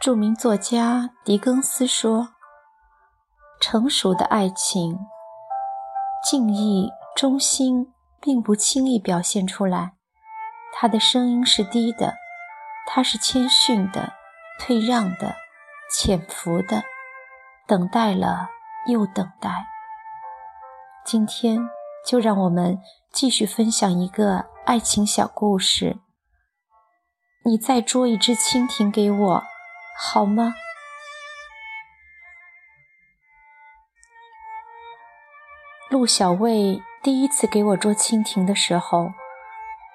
著名作家狄更斯说：“成熟的爱情，敬意、忠心，并不轻易表现出来。他的声音是低的，他是谦逊的、退让的、潜伏的，等待了又等待。今天，就让我们继续分享一个爱情小故事。你再捉一只蜻蜓给我。”好吗？陆小薇第一次给我捉蜻蜓的时候，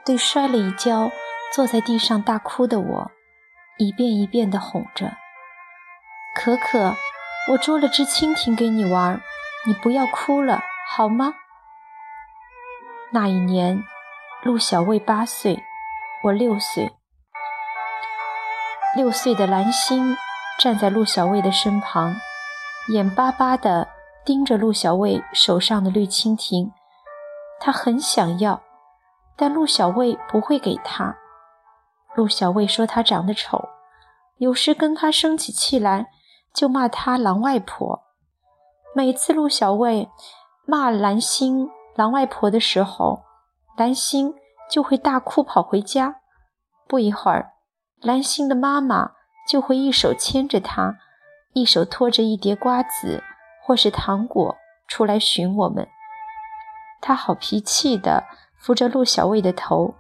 对摔了一跤坐在地上大哭的我，一遍一遍地哄着：“可可，我捉了只蜻蜓给你玩，你不要哭了，好吗？”那一年，陆小薇八岁，我六岁。六岁的兰心站在陆小卫的身旁，眼巴巴地盯着陆小卫手上的绿蜻蜓。他很想要，但陆小卫不会给他。陆小卫说他长得丑，有时跟他生起气来就骂他“狼外婆”。每次陆小卫骂兰心“狼外婆”的时候，兰心就会大哭跑回家。不一会儿。兰心的妈妈就会一手牵着她，一手托着一碟瓜子或是糖果出来寻我们。她好脾气的扶着陆小卫的头，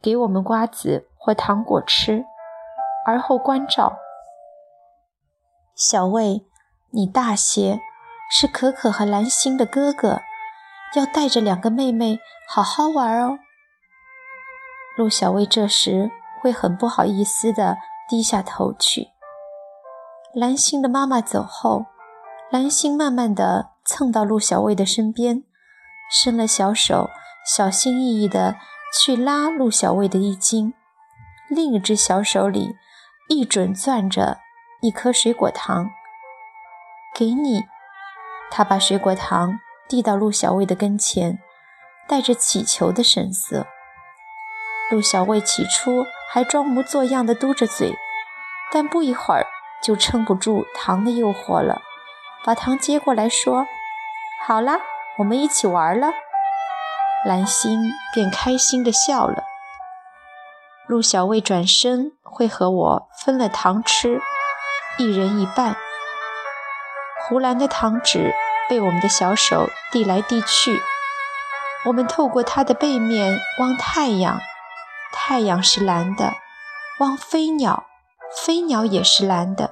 给我们瓜子或糖果吃，而后关照：“小卫，你大些，是可可和兰心的哥哥，要带着两个妹妹好好玩哦。”陆小薇这时。会很不好意思地低下头去。兰心的妈妈走后，兰心慢慢地蹭到陆小薇的身边，伸了小手，小心翼翼地去拉陆小薇的衣襟，另一只小手里一准攥着一颗水果糖。给你，他把水果糖递到陆小薇的跟前，带着乞求的神色。陆小薇起初还装模作样的嘟着嘴，但不一会儿就撑不住糖的诱惑了，把糖接过来说：“好啦，我们一起玩了。”兰心便开心地笑了。陆小薇转身会和我分了糖吃，一人一半。湖蓝的糖纸被我们的小手递来递去，我们透过它的背面望太阳。太阳是蓝的，望飞鸟，飞鸟也是蓝的。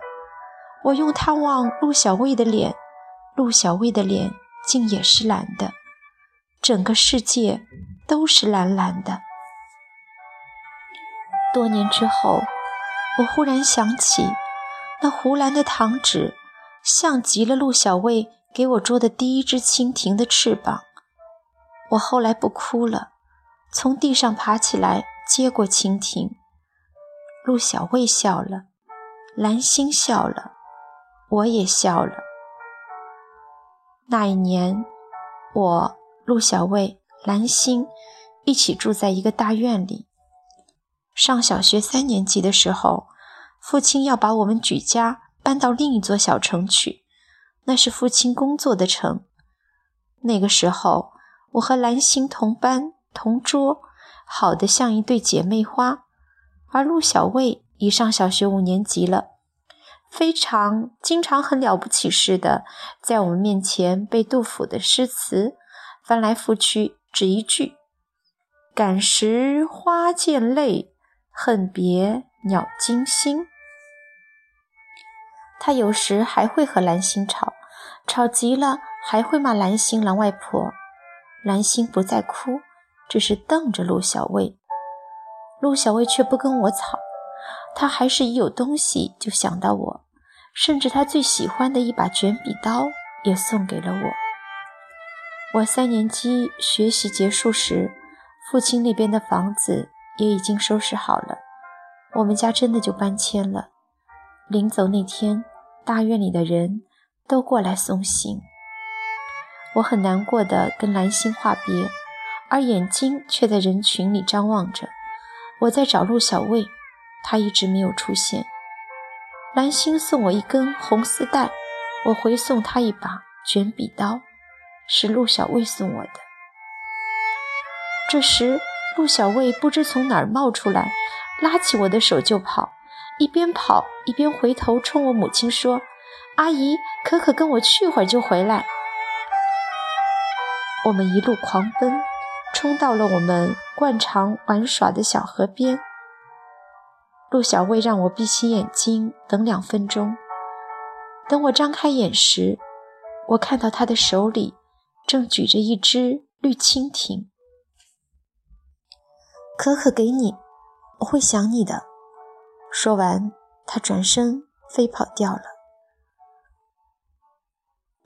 我用它望陆小薇的脸，陆小薇的脸竟也是蓝的。整个世界都是蓝蓝的。多年之后，我忽然想起，那湖蓝的糖纸，像极了陆小薇给我捉的第一只蜻蜓的翅膀。我后来不哭了，从地上爬起来。接过蜻蜓，陆小卫笑了，兰心笑了，我也笑了。那一年，我、陆小卫、兰心一起住在一个大院里。上小学三年级的时候，父亲要把我们举家搬到另一座小城去，那是父亲工作的城。那个时候，我和兰心同班同桌。好的像一对姐妹花，而陆小薇已上小学五年级了，非常经常很了不起似的，在我们面前背杜甫的诗词，翻来覆去只一句：“感时花溅泪，恨别鸟惊心。”他有时还会和兰心吵，吵急了还会骂兰心“狼外婆”，兰心不再哭。只是瞪着陆小薇，陆小薇却不跟我吵，她还是一有东西就想到我，甚至她最喜欢的一把卷笔刀也送给了我。我三年级学习结束时，父亲那边的房子也已经收拾好了，我们家真的就搬迁了。临走那天，大院里的人都过来送行，我很难过的跟兰心话别。而眼睛却在人群里张望着。我在找陆小卫，他一直没有出现。蓝星送我一根红丝带，我回送他一把卷笔刀，是陆小卫送我的。这时，陆小卫不知从哪儿冒出来，拉起我的手就跑，一边跑一边回头冲我母亲说：“阿姨，可可跟我去会儿就回来。”我们一路狂奔，冲到了我们惯常玩耍的小河边。陆小薇让我闭起眼睛等两分钟。等我张开眼时，我看到她的手里正举着一只绿蜻蜓。可可给你，我会想你的。说完，她转身飞跑掉了。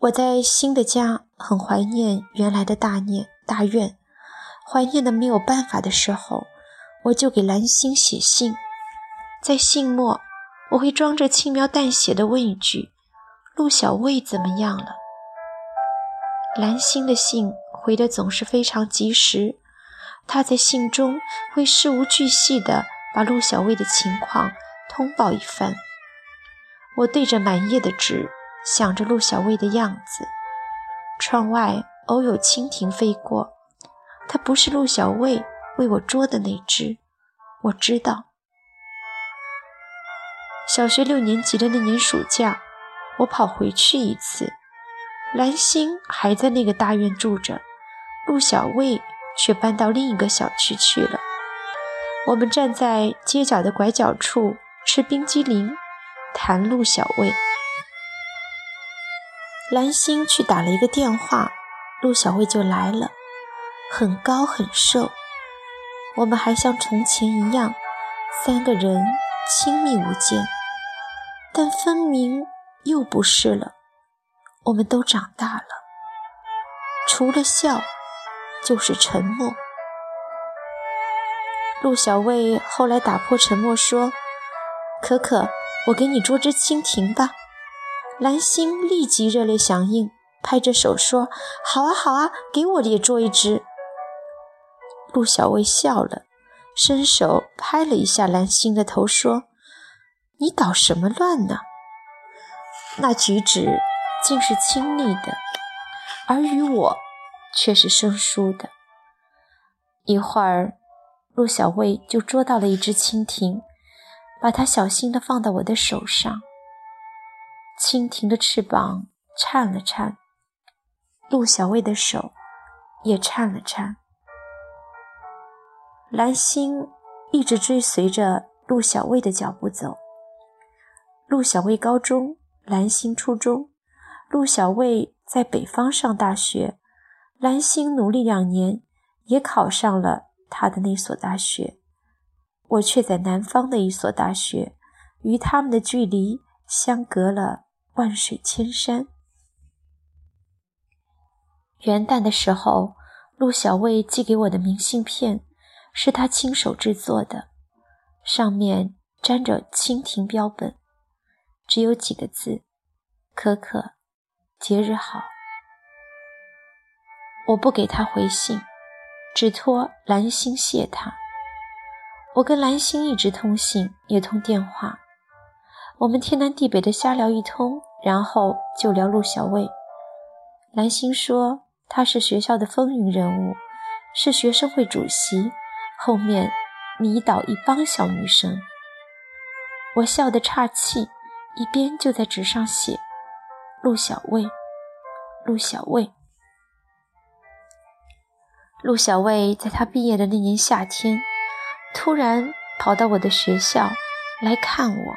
我在新的家很怀念原来的大念大院，怀念的没有办法的时候，我就给蓝星写信。在信末，我会装着轻描淡写的问一句：“陆小卫怎么样了？”蓝星的信回的总是非常及时，他在信中会事无巨细地把陆小卫的情况通报一番。我对着满页的纸，想着陆小薇的样子。窗外偶有蜻蜓飞过，它不是陆小卫为我捉的那只，我知道。小学六年级的那年暑假，我跑回去一次，蓝星还在那个大院住着，陆小卫却搬到另一个小区去了。我们站在街角的拐角处吃冰激凌，谈陆小卫。蓝星去打了一个电话，陆小薇就来了，很高很瘦。我们还像从前一样，三个人亲密无间。但分明又不是了。我们都长大了，除了笑，就是沉默。陆小薇后来打破沉默说：“可可，我给你捉只蜻蜓吧。”蓝星立即热烈响应，拍着手说：“好啊，好啊，给我也捉一只。”陆小薇笑了，伸手拍了一下蓝星的头，说。你捣什么乱呢？那举止竟是亲昵的，而与我却是生疏的。一会儿，陆小薇就捉到了一只蜻蜓，把它小心地放到我的手上。蜻蜓的翅膀颤了颤，陆小薇的手也颤了颤。蓝星一直追随着陆小薇的脚步走。陆小薇高中，蓝星初中。陆小薇在北方上大学，蓝星努力两年，也考上了他的那所大学。我却在南方的一所大学，与他们的距离相隔了万水千山。元旦的时候，陆小薇寄给我的明信片，是他亲手制作的，上面沾着蜻蜓标本。只有几个字：“可可，节日好。”我不给他回信，只托蓝星谢他。我跟蓝星一直通信，也通电话。我们天南地北的瞎聊一通，然后就聊陆小薇。蓝星说他是学校的风云人物，是学生会主席，后面迷倒一帮小女生。我笑得岔气。一边就在纸上写：“陆小卫，陆小卫。”陆小卫在他毕业的那年夏天，突然跑到我的学校来看我。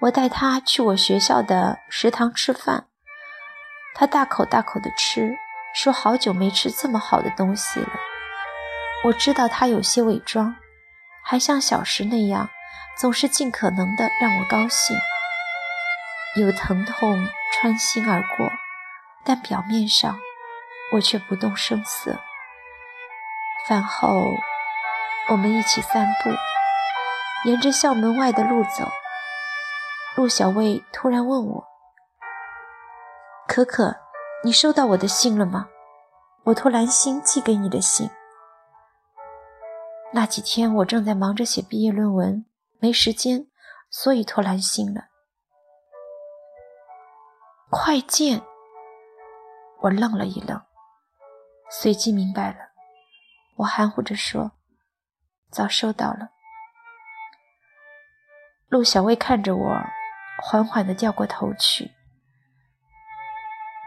我带他去我学校的食堂吃饭，他大口大口的吃，说好久没吃这么好的东西了。我知道他有些伪装，还像小时那样，总是尽可能的让我高兴。有疼痛穿心而过，但表面上我却不动声色。饭后，我们一起散步，沿着校门外的路走。陆小薇突然问我：“可可，你收到我的信了吗？我托蓝心寄给你的信。那几天我正在忙着写毕业论文，没时间，所以托兰心了。”快件。我愣了一愣，随即明白了。我含糊着说：“早收到了。”陆小薇看着我，缓缓地掉过头去。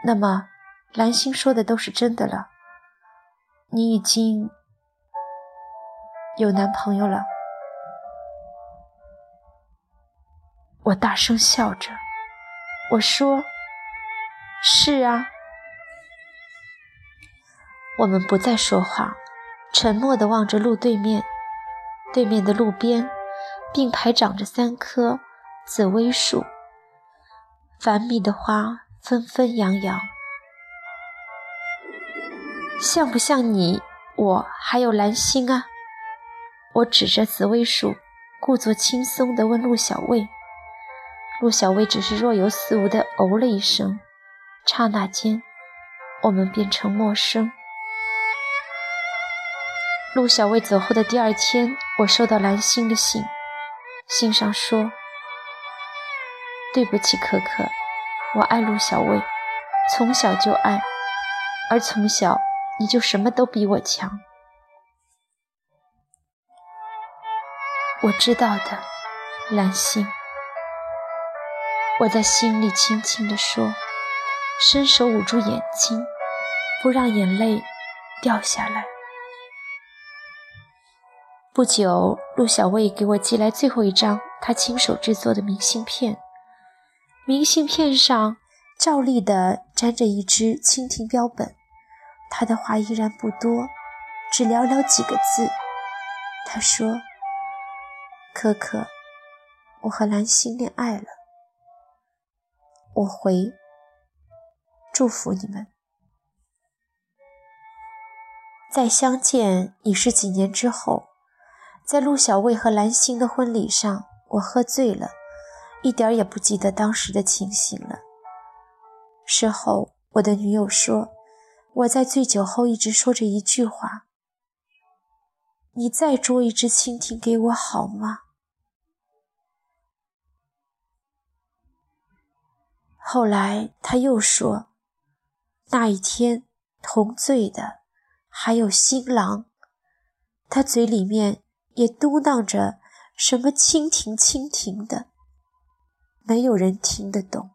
那么，蓝星说的都是真的了？你已经有男朋友了？我大声笑着，我说：“是啊。”我们不再说话，沉默地望着路对面。对面的路边，并排长着三棵紫薇树，繁密的花纷纷扬扬。像不像你？我还有蓝星啊！我指着紫薇树，故作轻松地问陆小薇。陆小薇只是若有似无地哦了一声，刹那间，我们变成陌生。陆小薇走后的第二天，我收到蓝星的信，信上说：“对不起，可可，我爱陆小薇，从小就爱，而从小你就什么都比我强。”我知道的，蓝星。我在心里轻轻地说，伸手捂住眼睛，不让眼泪掉下来。不久，陆小薇给我寄来最后一张她亲手制作的明信片。明信片上照例的粘着一只蜻蜓标本。她的话依然不多，只寥寥几个字。她说：“可可，我和蓝心恋爱了。”我回：“祝福你们。”再相见已是几年之后。在陆小薇和蓝心的婚礼上，我喝醉了，一点也不记得当时的情形了。事后，我的女友说，我在醉酒后一直说着一句话：“你再捉一只蜻蜓给我好吗？”后来，他又说，那一天同醉的还有新郎，他嘴里面。也嘟囔着什么“蜻蜓，蜻蜓”的，没有人听得懂。